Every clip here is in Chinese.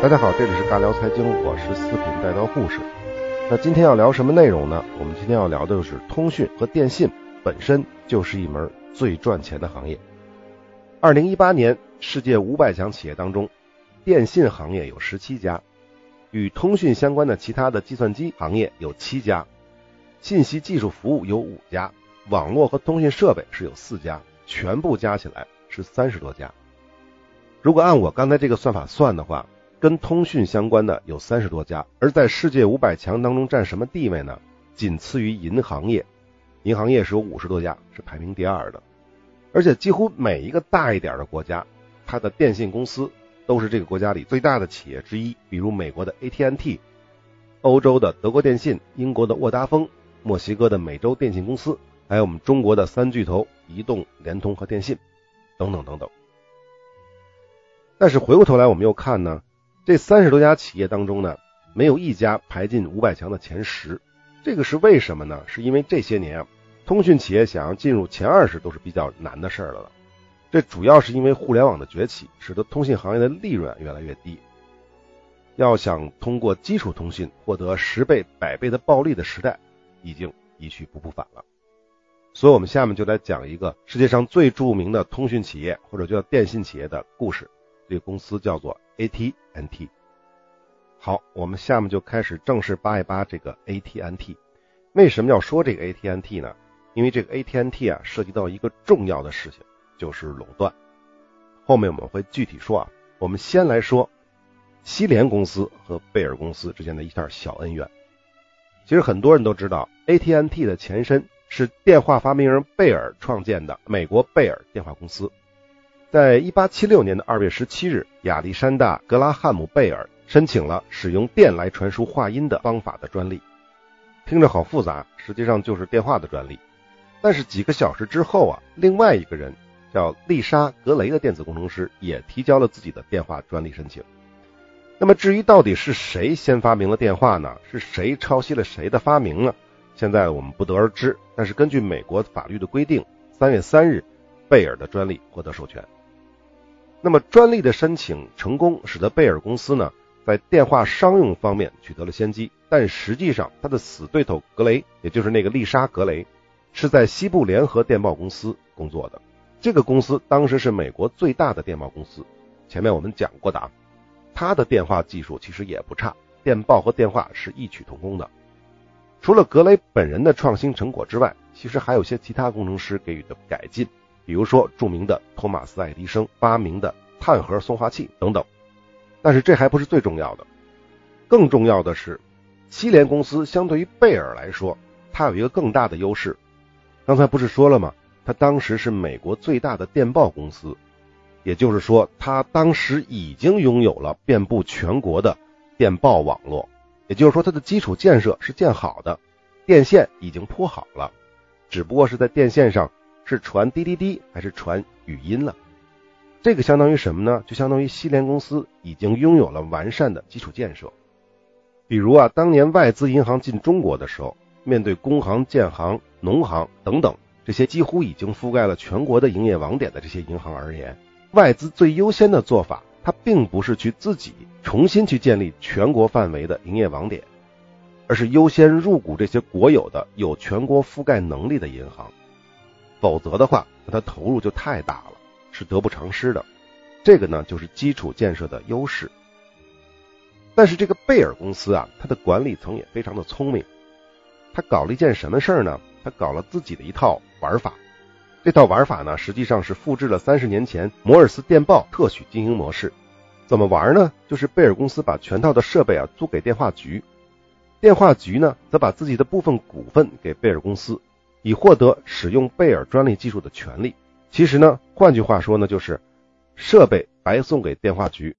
大家好，这里是尬聊财经，我是四品带刀护士。那今天要聊什么内容呢？我们今天要聊的就是通讯和电信本身就是一门最赚钱的行业。二零一八年世界五百强企业当中，电信行业有十七家，与通讯相关的其他的计算机行业有七家，信息技术服务有五家，网络和通讯设备是有四家，全部加起来是三十多家。如果按我刚才这个算法算的话，跟通讯相关的有三十多家，而在世界五百强当中占什么地位呢？仅次于银行业，银行业是有五十多家，是排名第二的。而且几乎每一个大一点的国家，它的电信公司都是这个国家里最大的企业之一。比如美国的 AT&T，欧洲的德国电信，英国的沃达丰，墨西哥的美洲电信公司，还有我们中国的三巨头移动、联通和电信，等等等等。但是回过头来，我们又看呢。这三十多家企业当中呢，没有一家排进五百强的前十，这个是为什么呢？是因为这些年啊，通讯企业想要进入前二十都是比较难的事儿了。这主要是因为互联网的崛起，使得通信行业的利润越来越低。要想通过基础通讯获得十倍、百倍的暴利的时代，已经一去不复返了。所以，我们下面就来讲一个世界上最著名的通讯企业或者叫电信企业的故事。这个公司叫做 AT&T。好，我们下面就开始正式扒一扒这个 AT&T。为什么要说这个 AT&T 呢？因为这个 AT&T 啊，涉及到一个重要的事情，就是垄断。后面我们会具体说啊。我们先来说西联公司和贝尔公司之间的一段小恩怨。其实很多人都知道，AT&T 的前身是电话发明人贝尔创建的美国贝尔电话公司。在一八七六年的二月十七日，亚历山大·格拉汉姆·贝尔申请了使用电来传输话音的方法的专利。听着好复杂，实际上就是电话的专利。但是几个小时之后啊，另外一个人叫丽莎·格雷的电子工程师也提交了自己的电话专利申请。那么至于到底是谁先发明了电话呢？是谁抄袭了谁的发明呢？现在我们不得而知。但是根据美国法律的规定，三月三日，贝尔的专利获得授权。那么专利的申请成功，使得贝尔公司呢在电话商用方面取得了先机。但实际上，他的死对头格雷，也就是那个丽莎·格雷，是在西部联合电报公司工作的。这个公司当时是美国最大的电报公司。前面我们讲过的啊，他的电话技术其实也不差，电报和电话是异曲同工的。除了格雷本人的创新成果之外，其实还有些其他工程师给予的改进。比如说，著名的托马斯·爱迪生发明的碳核送话器等等，但是这还不是最重要的，更重要的是，西联公司相对于贝尔来说，它有一个更大的优势。刚才不是说了吗？它当时是美国最大的电报公司，也就是说，它当时已经拥有了遍布全国的电报网络，也就是说，它的基础建设是建好的，电线已经铺好了，只不过是在电线上。是传滴滴滴还是传语音了？这个相当于什么呢？就相当于西联公司已经拥有了完善的基础建设。比如啊，当年外资银行进中国的时候，面对工行、建行、农行等等这些几乎已经覆盖了全国的营业网点的这些银行而言，外资最优先的做法，它并不是去自己重新去建立全国范围的营业网点，而是优先入股这些国有的有全国覆盖能力的银行。否则的话，那它投入就太大了，是得不偿失的。这个呢，就是基础建设的优势。但是这个贝尔公司啊，它的管理层也非常的聪明。他搞了一件什么事儿呢？他搞了自己的一套玩法。这套玩法呢，实际上是复制了三十年前摩尔斯电报特许经营模式。怎么玩呢？就是贝尔公司把全套的设备啊租给电话局，电话局呢则把自己的部分股份给贝尔公司。以获得使用贝尔专利技术的权利。其实呢，换句话说呢，就是设备白送给电话局，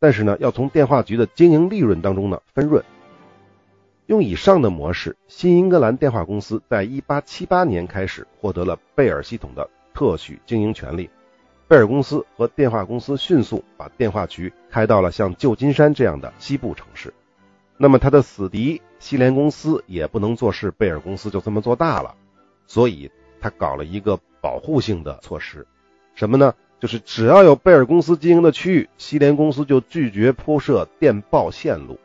但是呢，要从电话局的经营利润当中呢分润。用以上的模式，新英格兰电话公司在1878年开始获得了贝尔系统的特许经营权利。贝尔公司和电话公司迅速把电话局开到了像旧金山这样的西部城市。那么，他的死敌西联公司也不能坐视贝尔公司就这么做大了。所以，他搞了一个保护性的措施，什么呢？就是只要有贝尔公司经营的区域，西联公司就拒绝铺设电报线路。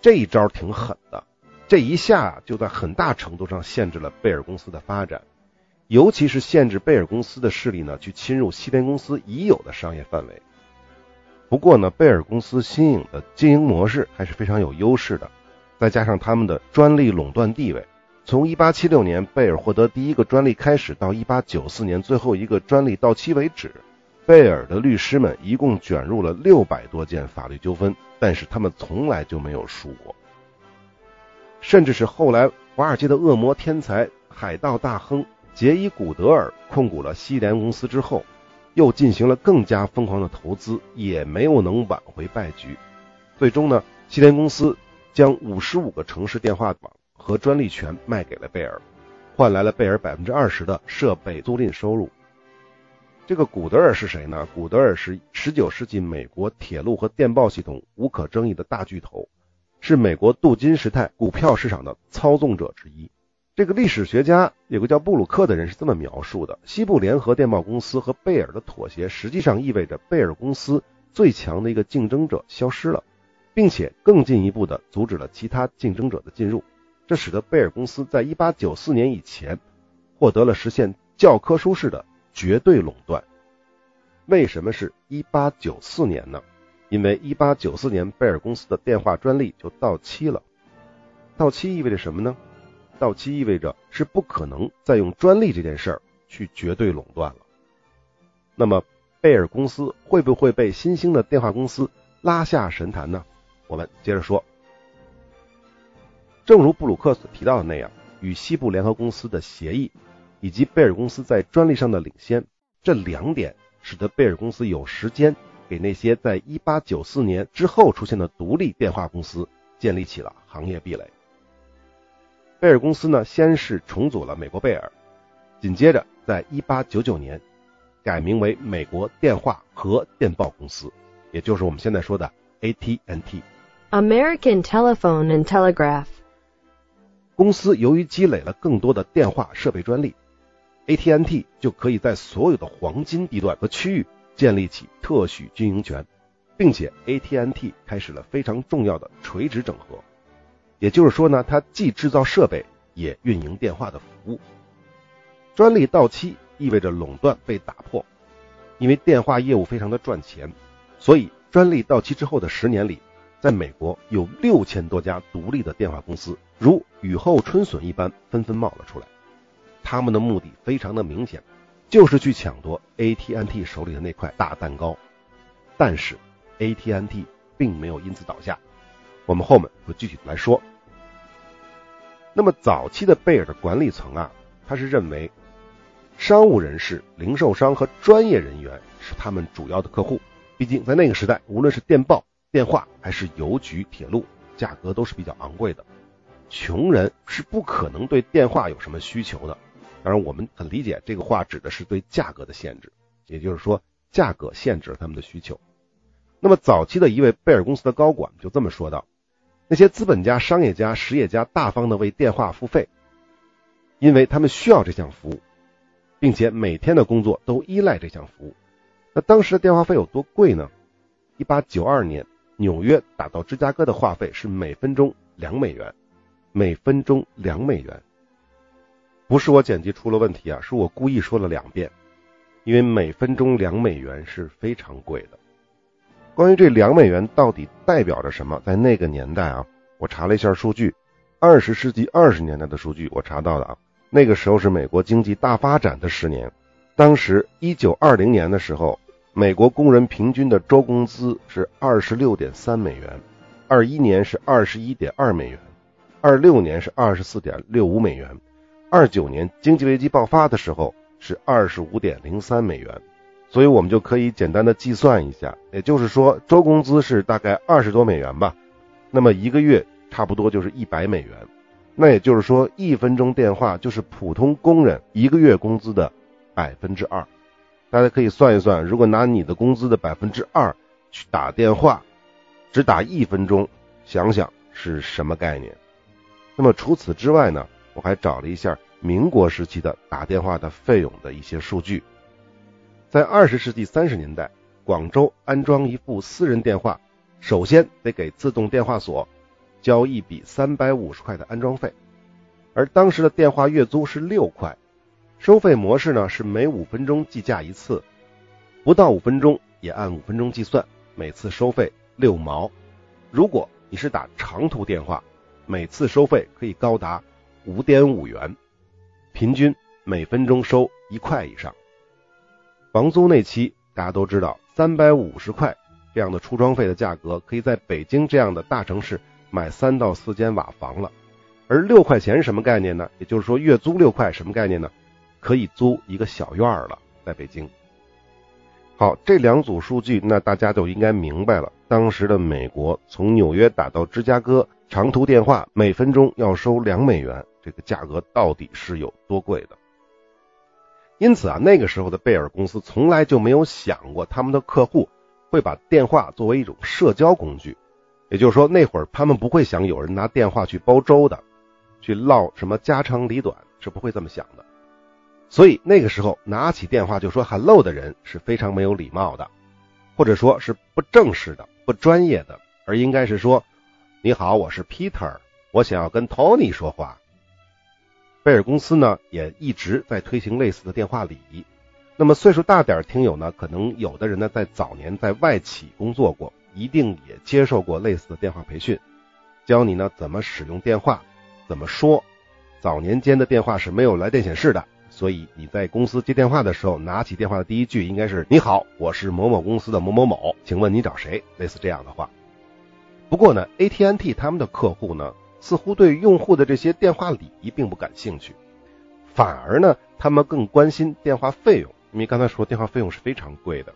这一招挺狠的，这一下就在很大程度上限制了贝尔公司的发展，尤其是限制贝尔公司的势力呢去侵入西联公司已有的商业范围。不过呢，贝尔公司新颖的经营模式还是非常有优势的，再加上他们的专利垄断地位，从1876年贝尔获得第一个专利开始，到1894年最后一个专利到期为止，贝尔的律师们一共卷入了六百多件法律纠纷。但是他们从来就没有输过，甚至是后来华尔街的恶魔天才海盗大亨杰伊古德尔控股了西联公司之后，又进行了更加疯狂的投资，也没有能挽回败局。最终呢，西联公司将五十五个城市电话网和专利权卖给了贝尔，换来了贝尔百分之二十的设备租赁收入。这个古德尔是谁呢？古德尔是19世纪美国铁路和电报系统无可争议的大巨头，是美国镀金时代股票市场的操纵者之一。这个历史学家有个叫布鲁克的人是这么描述的：西部联合电报公司和贝尔的妥协，实际上意味着贝尔公司最强的一个竞争者消失了，并且更进一步的阻止了其他竞争者的进入。这使得贝尔公司在1894年以前获得了实现教科书式的。绝对垄断，为什么是一八九四年呢？因为一八九四年贝尔公司的电话专利就到期了。到期意味着什么呢？到期意味着是不可能再用专利这件事儿去绝对垄断了。那么贝尔公司会不会被新兴的电话公司拉下神坛呢？我们接着说。正如布鲁克所提到的那样，与西部联合公司的协议。以及贝尔公司在专利上的领先，这两点使得贝尔公司有时间给那些在1894年之后出现的独立电话公司建立起了行业壁垒。贝尔公司呢，先是重组了美国贝尔，紧接着在1899年改名为美国电话和电报公司，也就是我们现在说的 AT&T。American Telephone and Telegraph 公司由于积累了更多的电话设备专利。，ATNT 就可以在所有的黄金地段和区域建立起特许经营权，并且 ATNT 开始了非常重要的垂直整合，也就是说呢，它既制造设备，也运营电话的服务。专利到期意味着垄断被打破，因为电话业务非常的赚钱，所以专利到期之后的十年里，在美国有六千多家独立的电话公司，如雨后春笋一般纷纷冒了出来。他们的目的非常的明显，就是去抢夺 AT&T 手里的那块大蛋糕。但是 AT&T 并没有因此倒下，我们后面会具体来说。那么早期的贝尔的管理层啊，他是认为商务人士、零售商和专业人员是他们主要的客户。毕竟在那个时代，无论是电报、电话还是邮局、铁路，价格都是比较昂贵的，穷人是不可能对电话有什么需求的。当然，我们很理解这个话指的是对价格的限制，也就是说，价格限制了他们的需求。那么，早期的一位贝尔公司的高管就这么说道：“那些资本家、商业家、实业家大方的为电话付费，因为他们需要这项服务，并且每天的工作都依赖这项服务。那当时的电话费有多贵呢？一八九二年，纽约打到芝加哥的话费是每分钟两美元，每分钟两美元。”不是我剪辑出了问题啊，是我故意说了两遍，因为每分钟两美元是非常贵的。关于这两美元到底代表着什么，在那个年代啊，我查了一下数据，二十世纪二十年代的数据我查到的啊，那个时候是美国经济大发展的十年，当时一九二零年的时候，美国工人平均的周工资是二十六点三美元，二一年是二十一点二美元，二六年是二十四点六五美元。二九年经济危机爆发的时候是二十五点零三美元，所以我们就可以简单的计算一下，也就是说周工资是大概二十多美元吧，那么一个月差不多就是一百美元，那也就是说一分钟电话就是普通工人一个月工资的百分之二，大家可以算一算，如果拿你的工资的百分之二去打电话，只打一分钟，想想是什么概念？那么除此之外呢？我还找了一下民国时期的打电话的费用的一些数据。在二十世纪三十年代，广州安装一部私人电话，首先得给自动电话所交一笔三百五十块的安装费，而当时的电话月租是六块，收费模式呢是每五分钟计价一次，不到五分钟也按五分钟计算，每次收费六毛。如果你是打长途电话，每次收费可以高达五点五元，平均每分钟收一块以上。房租那期大家都知道，三百五十块这样的出装费的价格，可以在北京这样的大城市买三到四间瓦房了。而六块钱是什么概念呢？也就是说，月租六块什么概念呢？可以租一个小院儿了，在北京。好，这两组数据，那大家就应该明白了，当时的美国从纽约打到芝加哥长途电话每分钟要收两美元，这个价格到底是有多贵的？因此啊，那个时候的贝尔公司从来就没有想过他们的客户会把电话作为一种社交工具，也就是说，那会儿他们不会想有人拿电话去煲粥的，去唠什么家长里短，是不会这么想的。所以那个时候拿起电话就说 “hello” 的人是非常没有礼貌的，或者说是不正式的、不专业的，而应该是说：“你好，我是 Peter，我想要跟 Tony 说话。”贝尔公司呢也一直在推行类似的电话礼仪。那么岁数大点听友呢，可能有的人呢在早年在外企工作过，一定也接受过类似的电话培训，教你呢怎么使用电话，怎么说。早年间的电话是没有来电显示的，所以你在公司接电话的时候，拿起电话的第一句应该是“你好，我是某某公司的某某某，请问你找谁？”类似这样的话。不过呢，AT&T 他们的客户呢。似乎对用户的这些电话礼仪并不感兴趣，反而呢，他们更关心电话费用，因为刚才说电话费用是非常贵的，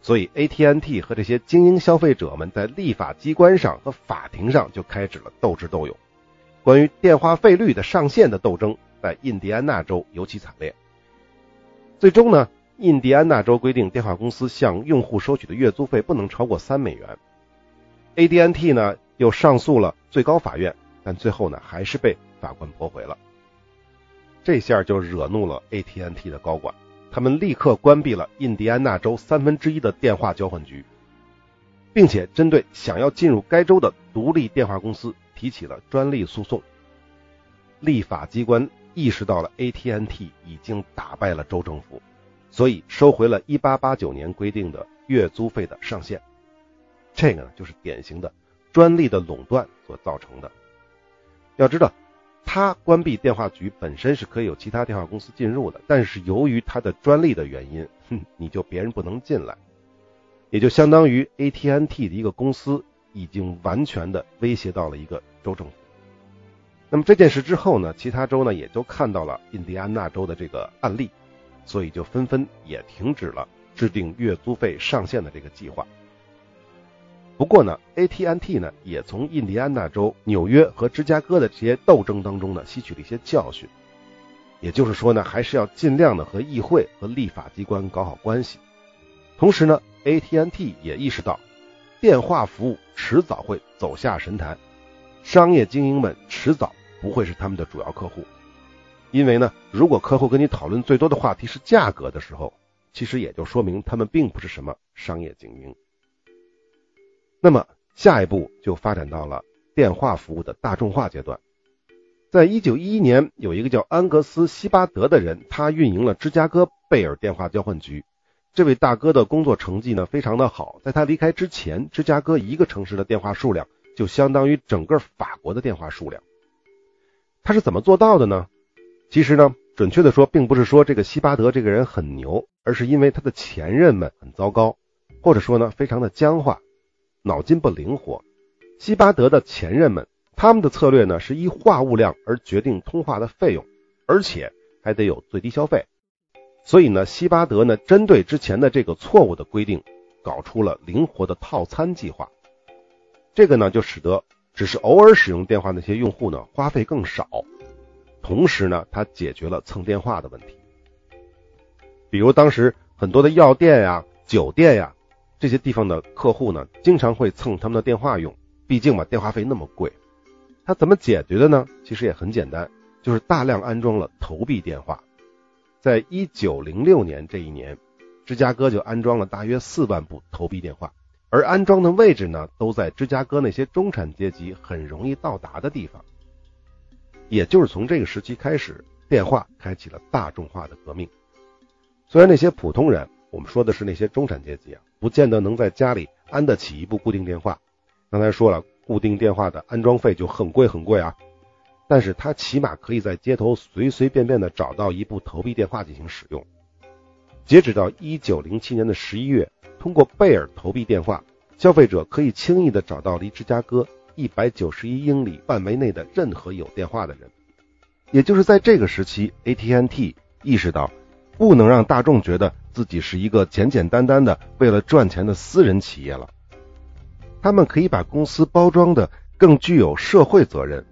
所以 AT&T 和这些精英消费者们在立法机关上和法庭上就开始了斗智斗勇。关于电话费率的上限的斗争，在印第安纳州尤其惨烈。最终呢，印第安纳州规定电话公司向用户收取的月租费不能超过三美元。AT&T 呢？又上诉了最高法院，但最后呢还是被法官驳回了。这下就惹怒了 AT&T 的高管，他们立刻关闭了印第安纳州三分之一的电话交换局，并且针对想要进入该州的独立电话公司提起了专利诉讼。立法机关意识到了 AT&T 已经打败了州政府，所以收回了1889年规定的月租费的上限。这个呢就是典型的。专利的垄断所造成的。要知道，他关闭电话局本身是可以有其他电话公司进入的，但是由于他的专利的原因，哼，你就别人不能进来，也就相当于 AT&T 的一个公司已经完全的威胁到了一个州政府。那么这件事之后呢，其他州呢也都看到了印第安纳州的这个案例，所以就纷纷也停止了制定月租费上限的这个计划。不过呢，AT&T 呢也从印第安纳州、纽约和芝加哥的这些斗争当中呢吸取了一些教训，也就是说呢，还是要尽量的和议会和立法机关搞好关系。同时呢，AT&T 也意识到，电话服务迟早会走下神坛，商业精英们迟早不会是他们的主要客户，因为呢，如果客户跟你讨论最多的话题是价格的时候，其实也就说明他们并不是什么商业精英。那么下一步就发展到了电话服务的大众化阶段。在一九一一年，有一个叫安格斯·希巴德的人，他运营了芝加哥贝尔电话交换局。这位大哥的工作成绩呢非常的好，在他离开之前，芝加哥一个城市的电话数量就相当于整个法国的电话数量。他是怎么做到的呢？其实呢，准确的说，并不是说这个希巴德这个人很牛，而是因为他的前任们很糟糕，或者说呢，非常的僵化。脑筋不灵活，希巴德的前任们，他们的策略呢是依话务量而决定通话的费用，而且还得有最低消费。所以呢，希巴德呢针对之前的这个错误的规定，搞出了灵活的套餐计划。这个呢就使得只是偶尔使用电话那些用户呢花费更少，同时呢，他解决了蹭电话的问题。比如当时很多的药店呀、酒店呀。这些地方的客户呢，经常会蹭他们的电话用，毕竟嘛，电话费那么贵。他怎么解决的呢？其实也很简单，就是大量安装了投币电话。在一九零六年这一年，芝加哥就安装了大约四万部投币电话，而安装的位置呢，都在芝加哥那些中产阶级很容易到达的地方。也就是从这个时期开始，电话开启了大众化的革命。虽然那些普通人，我们说的是那些中产阶级啊，不见得能在家里安得起一部固定电话。刚才说了，固定电话的安装费就很贵很贵啊。但是他起码可以在街头随随便便的找到一部投币电话进行使用。截止到一九零七年的十一月，通过贝尔投币电话，消费者可以轻易的找到离芝加哥一百九十一英里范围内的任何有电话的人。也就是在这个时期，AT&T 意识到不能让大众觉得自己是一个简简单单的为了赚钱的私人企业了。他们可以把公司包装的更具有社会责任。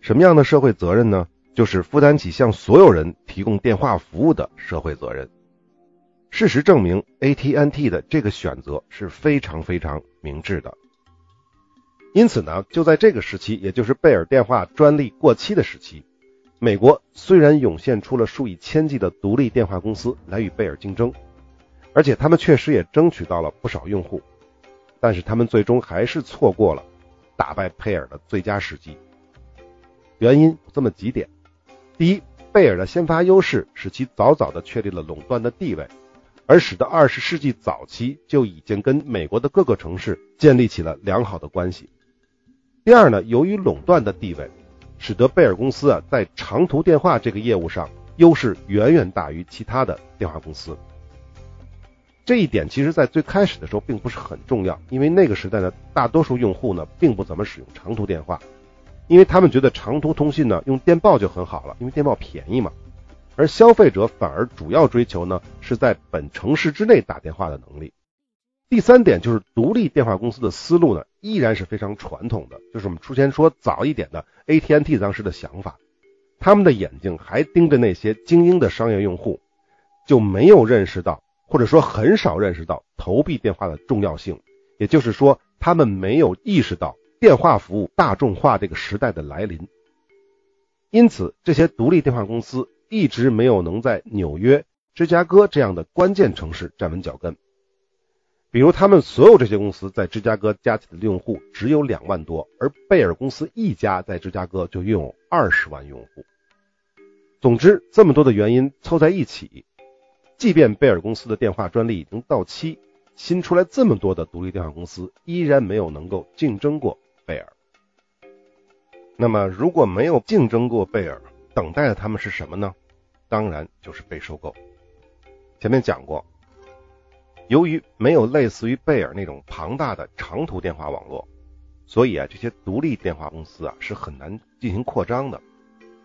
什么样的社会责任呢？就是负担起向所有人提供电话服务的社会责任。事实证明，AT&T 的这个选择是非常非常明智的。因此呢，就在这个时期，也就是贝尔电话专利过期的时期，美国虽然涌现出了数以千计的独立电话公司来与贝尔竞争，而且他们确实也争取到了不少用户，但是他们最终还是错过了打败佩尔的最佳时机。原因这么几点：第一，贝尔的先发优势使其早早的确立了垄断的地位，而使得二十世纪早期就已经跟美国的各个城市建立起了良好的关系。第二呢，由于垄断的地位，使得贝尔公司啊在长途电话这个业务上优势远远大于其他的电话公司。这一点其实在最开始的时候并不是很重要，因为那个时代呢，大多数用户呢并不怎么使用长途电话。因为他们觉得长途通信呢，用电报就很好了，因为电报便宜嘛。而消费者反而主要追求呢，是在本城市之内打电话的能力。第三点就是独立电话公司的思路呢，依然是非常传统的，就是我们之前说早一点的 AT&T 当时的想法。他们的眼睛还盯着那些精英的商业用户，就没有认识到，或者说很少认识到投币电话的重要性。也就是说，他们没有意识到。电话服务大众化这个时代的来临，因此这些独立电话公司一直没有能在纽约、芝加哥这样的关键城市站稳脚跟。比如，他们所有这些公司在芝加哥加起来的用户只有两万多，而贝尔公司一家在芝加哥就拥有二十万用户。总之，这么多的原因凑在一起，即便贝尔公司的电话专利已经到期，新出来这么多的独立电话公司依然没有能够竞争过。贝尔，那么如果没有竞争过贝尔，等待的他们是什么呢？当然就是被收购。前面讲过，由于没有类似于贝尔那种庞大的长途电话网络，所以啊，这些独立电话公司啊是很难进行扩张的。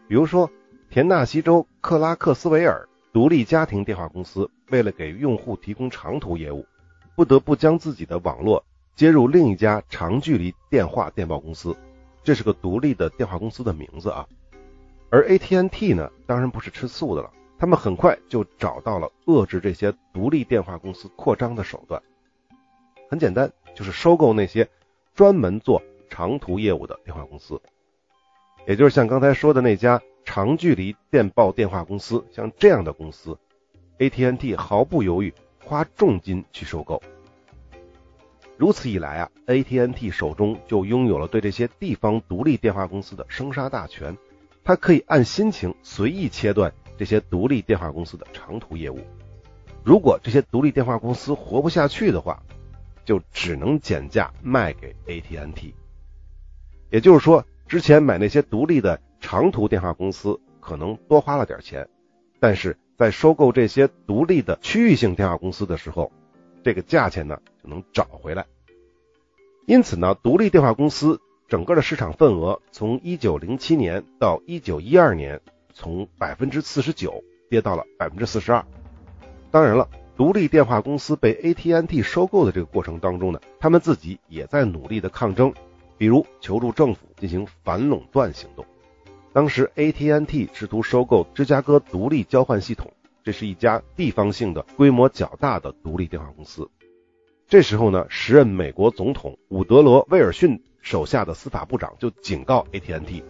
比如说，田纳西州克拉克斯维尔独立家庭电话公司，为了给用户提供长途业务，不得不将自己的网络。接入另一家长距离电话电报公司，这是个独立的电话公司的名字啊。而 AT&T 呢，当然不是吃素的了，他们很快就找到了遏制这些独立电话公司扩张的手段。很简单，就是收购那些专门做长途业务的电话公司，也就是像刚才说的那家长距离电报电话公司，像这样的公司，AT&T 毫不犹豫花重金去收购。如此一来啊，AT&T 手中就拥有了对这些地方独立电话公司的生杀大权，它可以按心情随意切断这些独立电话公司的长途业务。如果这些独立电话公司活不下去的话，就只能减价卖给 AT&T。也就是说，之前买那些独立的长途电话公司可能多花了点钱，但是在收购这些独立的区域性电话公司的时候，这个价钱呢就能找回来。因此呢，独立电话公司整个的市场份额从一九零七年到一九一二年，从百分之四十九跌到了百分之四十二。当然了，独立电话公司被 AT&T 收购的这个过程当中呢，他们自己也在努力的抗争，比如求助政府进行反垄断行动。当时 AT&T 试图收购芝加哥独立交换系统，这是一家地方性的、规模较大的独立电话公司。这时候呢，时任美国总统伍德罗·威尔逊手下的司法部长就警告 AT&T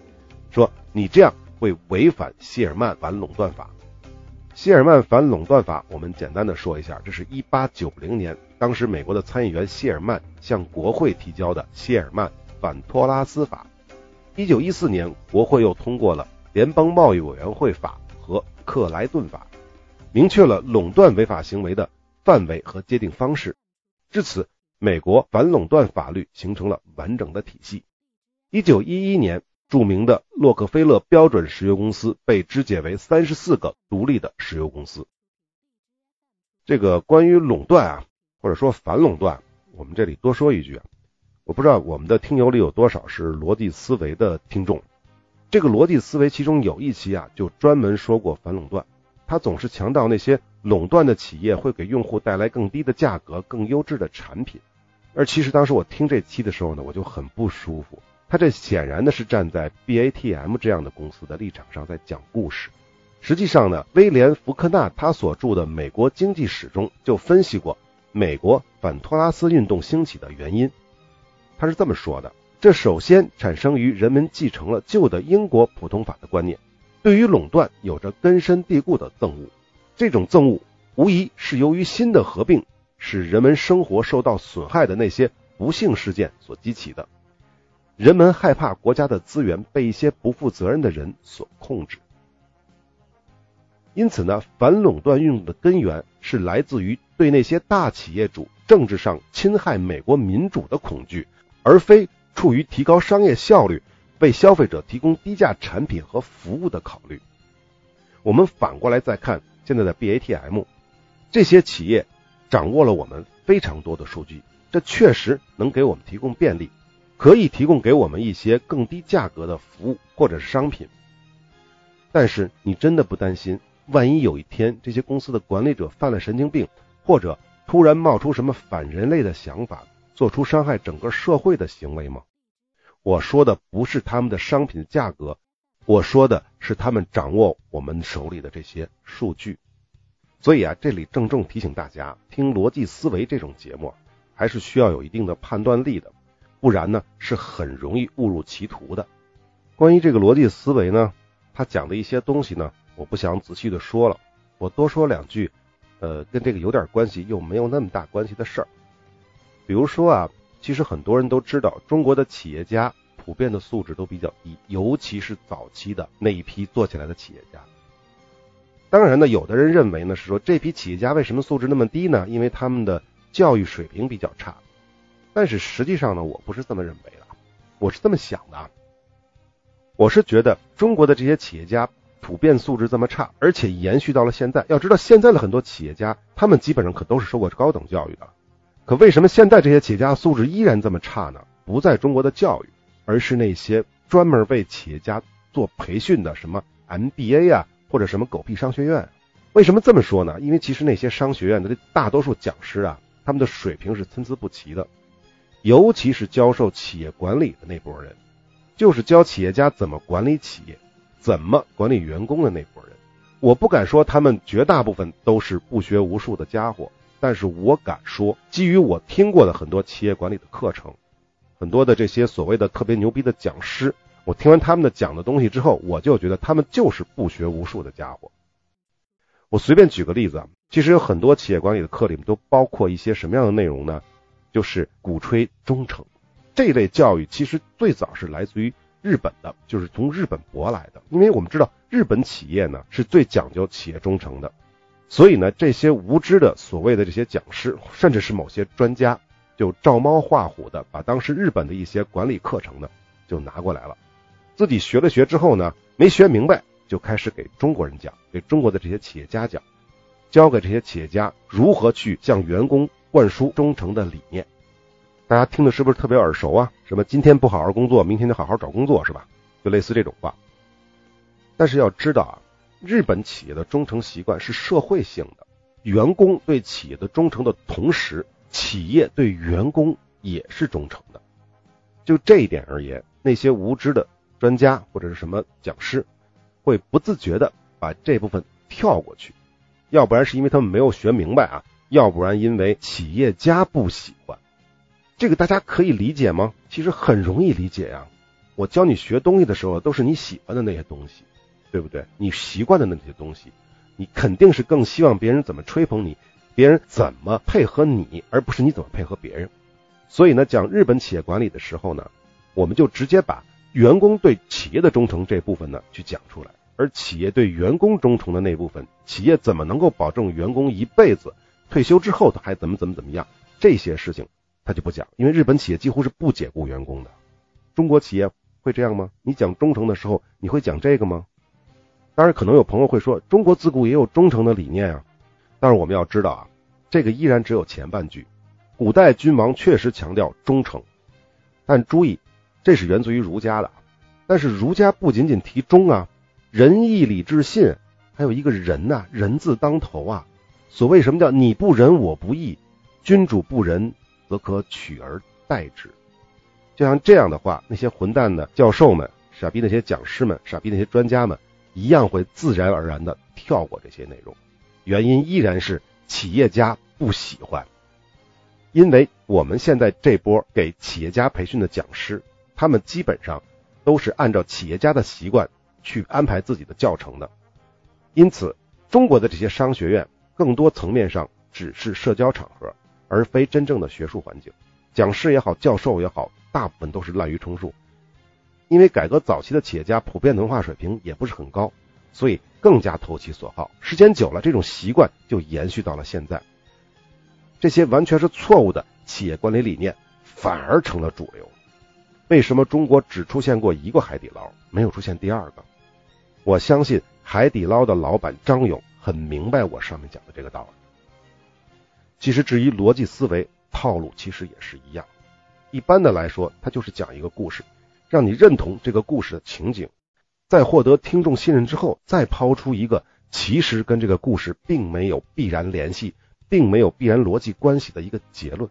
说：“你这样会违反谢尔曼反垄断法。”谢尔曼反垄断法，我们简单的说一下，这是一八九零年，当时美国的参议员谢尔曼向国会提交的谢尔曼反托拉斯法。一九一四年，国会又通过了联邦贸易委员会法和克莱顿法，明确了垄断违法行为的范围和界定方式。至此，美国反垄断法律形成了完整的体系。一九一一年。著名的洛克菲勒标准石油公司被肢解为三十四个独立的石油公司。这个关于垄断啊，或者说反垄断，我们这里多说一句啊，我不知道我们的听友里有多少是逻辑思维的听众。这个逻辑思维其中有一期啊，就专门说过反垄断，他总是强调那些垄断的企业会给用户带来更低的价格、更优质的产品。而其实当时我听这期的时候呢，我就很不舒服。他这显然呢是站在 BATM 这样的公司的立场上在讲故事。实际上呢，威廉·福克纳他所著的《美国经济史》中就分析过美国反托拉斯运动兴起的原因。他是这么说的：这首先产生于人们继承了旧的英国普通法的观念，对于垄断有着根深蒂固的憎恶。这种憎恶无疑是由于新的合并使人们生活受到损害的那些不幸事件所激起的。人们害怕国家的资源被一些不负责任的人所控制，因此呢，反垄断运动的根源是来自于对那些大企业主政治上侵害美国民主的恐惧，而非出于提高商业效率、为消费者提供低价产品和服务的考虑。我们反过来再看现在的 BATM，这些企业掌握了我们非常多的数据，这确实能给我们提供便利。可以提供给我们一些更低价格的服务或者是商品，但是你真的不担心，万一有一天这些公司的管理者犯了神经病，或者突然冒出什么反人类的想法，做出伤害整个社会的行为吗？我说的不是他们的商品价格，我说的是他们掌握我们手里的这些数据。所以啊，这里郑重提醒大家，听逻辑思维这种节目，还是需要有一定的判断力的。不然呢，是很容易误入歧途的。关于这个逻辑思维呢，他讲的一些东西呢，我不想仔细的说了，我多说两句，呃，跟这个有点关系又没有那么大关系的事儿。比如说啊，其实很多人都知道，中国的企业家普遍的素质都比较低，尤其是早期的那一批做起来的企业家。当然呢，有的人认为呢，是说这批企业家为什么素质那么低呢？因为他们的教育水平比较差。但是实际上呢，我不是这么认为的，我是这么想的，我是觉得中国的这些企业家普遍素质这么差，而且延续到了现在。要知道，现在的很多企业家，他们基本上可都是受过高等教育的，可为什么现在这些企业家素质依然这么差呢？不在中国的教育，而是那些专门为企业家做培训的什么 MBA 啊，或者什么狗屁商学院。为什么这么说呢？因为其实那些商学院的大多数讲师啊，他们的水平是参差不齐的。尤其是教授企业管理的那波人，就是教企业家怎么管理企业、怎么管理员工的那波人。我不敢说他们绝大部分都是不学无术的家伙，但是我敢说，基于我听过的很多企业管理的课程，很多的这些所谓的特别牛逼的讲师，我听完他们的讲的东西之后，我就觉得他们就是不学无术的家伙。我随便举个例子啊，其实有很多企业管理的课里面都包括一些什么样的内容呢？就是鼓吹忠诚这类教育，其实最早是来自于日本的，就是从日本博来的。因为我们知道日本企业呢是最讲究企业忠诚的，所以呢这些无知的所谓的这些讲师，甚至是某些专家，就照猫画虎的把当时日本的一些管理课程呢就拿过来了，自己学了学之后呢没学明白，就开始给中国人讲，给中国的这些企业家讲，教给这些企业家如何去向员工。灌输忠诚的理念，大家听的是不是特别耳熟啊？什么今天不好好工作，明天就好好找工作，是吧？就类似这种话。但是要知道啊，日本企业的忠诚习惯是社会性的，员工对企业的忠诚的同时，企业对员工也是忠诚的。就这一点而言，那些无知的专家或者是什么讲师，会不自觉的把这部分跳过去，要不然是因为他们没有学明白啊。要不然，因为企业家不喜欢这个，大家可以理解吗？其实很容易理解呀。我教你学东西的时候，都是你喜欢的那些东西，对不对？你习惯的那些东西，你肯定是更希望别人怎么吹捧你，别人怎么配合你，而不是你怎么配合别人。所以呢，讲日本企业管理的时候呢，我们就直接把员工对企业的忠诚这部分呢去讲出来，而企业对员工忠诚的那部分，企业怎么能够保证员工一辈子退休之后他还怎么怎么怎么样，这些事情他就不讲，因为日本企业几乎是不解雇员工的。中国企业会这样吗？你讲忠诚的时候，你会讲这个吗？当然，可能有朋友会说，中国自古也有忠诚的理念啊。但是我们要知道啊，这个依然只有前半句。古代君王确实强调忠诚，但注意，这是源自于儒家的。但是儒家不仅仅提忠啊，仁义礼智信，还有一个仁呐，仁字当头啊。所谓什么叫你不仁我不义，君主不仁则可取而代之。就像这样的话，那些混蛋的教授们、傻逼那些讲师们、傻逼那些专家们。一样会自然而然的跳过这些内容，原因依然是企业家不喜欢，因为我们现在这波给企业家培训的讲师，他们基本上都是按照企业家的习惯去安排自己的教程的，因此中国的这些商学院更多层面上只是社交场合，而非真正的学术环境，讲师也好，教授也好，大部分都是滥竽充数。因为改革早期的企业家普遍文化水平也不是很高，所以更加投其所好。时间久了，这种习惯就延续到了现在。这些完全是错误的企业管理理念，反而成了主流。为什么中国只出现过一个海底捞，没有出现第二个？我相信海底捞的老板张勇很明白我上面讲的这个道理。其实至于逻辑思维套路，其实也是一样。一般的来说，它就是讲一个故事。让你认同这个故事的情景，在获得听众信任之后，再抛出一个其实跟这个故事并没有必然联系，并没有必然逻辑关系的一个结论。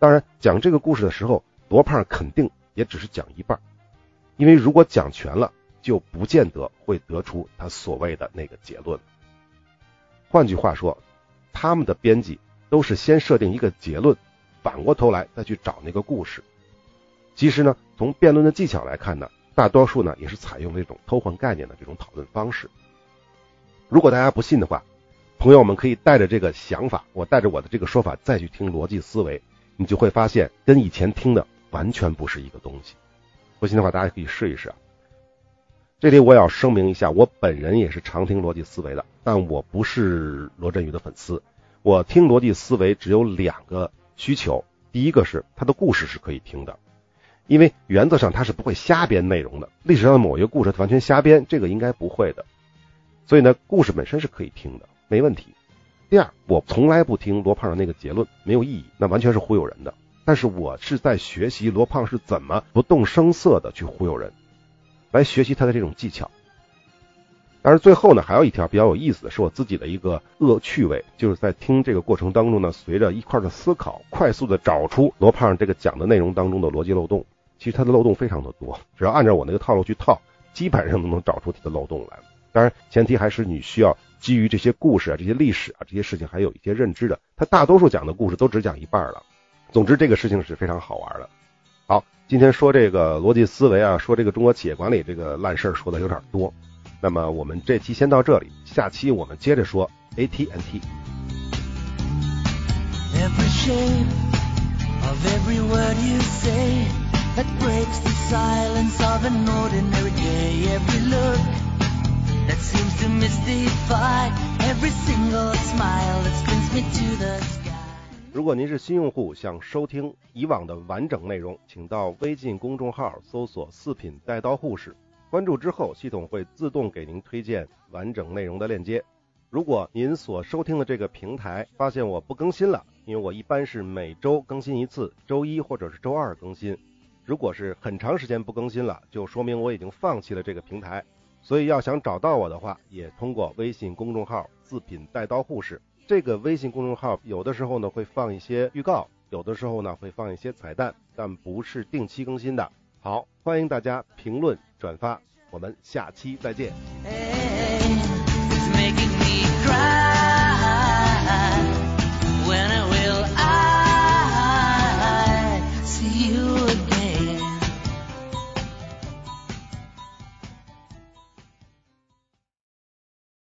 当然，讲这个故事的时候，罗胖肯定也只是讲一半，因为如果讲全了，就不见得会得出他所谓的那个结论。换句话说，他们的编辑都是先设定一个结论，反过头来再去找那个故事。其实呢，从辩论的技巧来看呢，大多数呢也是采用这种偷换概念的这种讨论方式。如果大家不信的话，朋友们可以带着这个想法，我带着我的这个说法再去听逻辑思维，你就会发现跟以前听的完全不是一个东西。不信的话，大家可以试一试啊。这里我要声明一下，我本人也是常听逻辑思维的，但我不是罗振宇的粉丝。我听逻辑思维只有两个需求，第一个是他的故事是可以听的。因为原则上他是不会瞎编内容的，历史上的某一个故事他完全瞎编，这个应该不会的。所以呢，故事本身是可以听的，没问题。第二，我从来不听罗胖的那个结论，没有意义，那完全是忽悠人的。但是我是在学习罗胖是怎么不动声色的去忽悠人，来学习他的这种技巧。但是最后呢，还有一条比较有意思的是我自己的一个恶趣味，就是在听这个过程当中呢，随着一块的思考，快速的找出罗胖这个讲的内容当中的逻辑漏洞。其实它的漏洞非常的多，只要按照我那个套路去套，基本上都能找出它的漏洞来。当然，前提还是你需要基于这些故事啊、这些历史啊、这些事情还有一些认知的。他大多数讲的故事都只讲一半了。总之，这个事情是非常好玩的。好，今天说这个逻辑思维啊，说这个中国企业管理这个烂事儿说的有点多。那么我们这期先到这里，下期我们接着说 AT&T。that breaks the silence of an ordinary day. Every look that seems to mystify, every single smile that brings me to the sky. 如果您是新用户，想收听以往的完整内容，请到微信公众号搜索“四品带刀护士”，关注之后，系统会自动给您推荐完整内容的链接。如果您所收听的这个平台发现我不更新了，因为我一般是每周更新一次，周一或者是周二更新。如果是很长时间不更新了，就说明我已经放弃了这个平台。所以要想找到我的话，也通过微信公众号“自品带刀护士”这个微信公众号，有的时候呢会放一些预告，有的时候呢会放一些彩蛋，但不是定期更新的。好，欢迎大家评论转发，我们下期再见。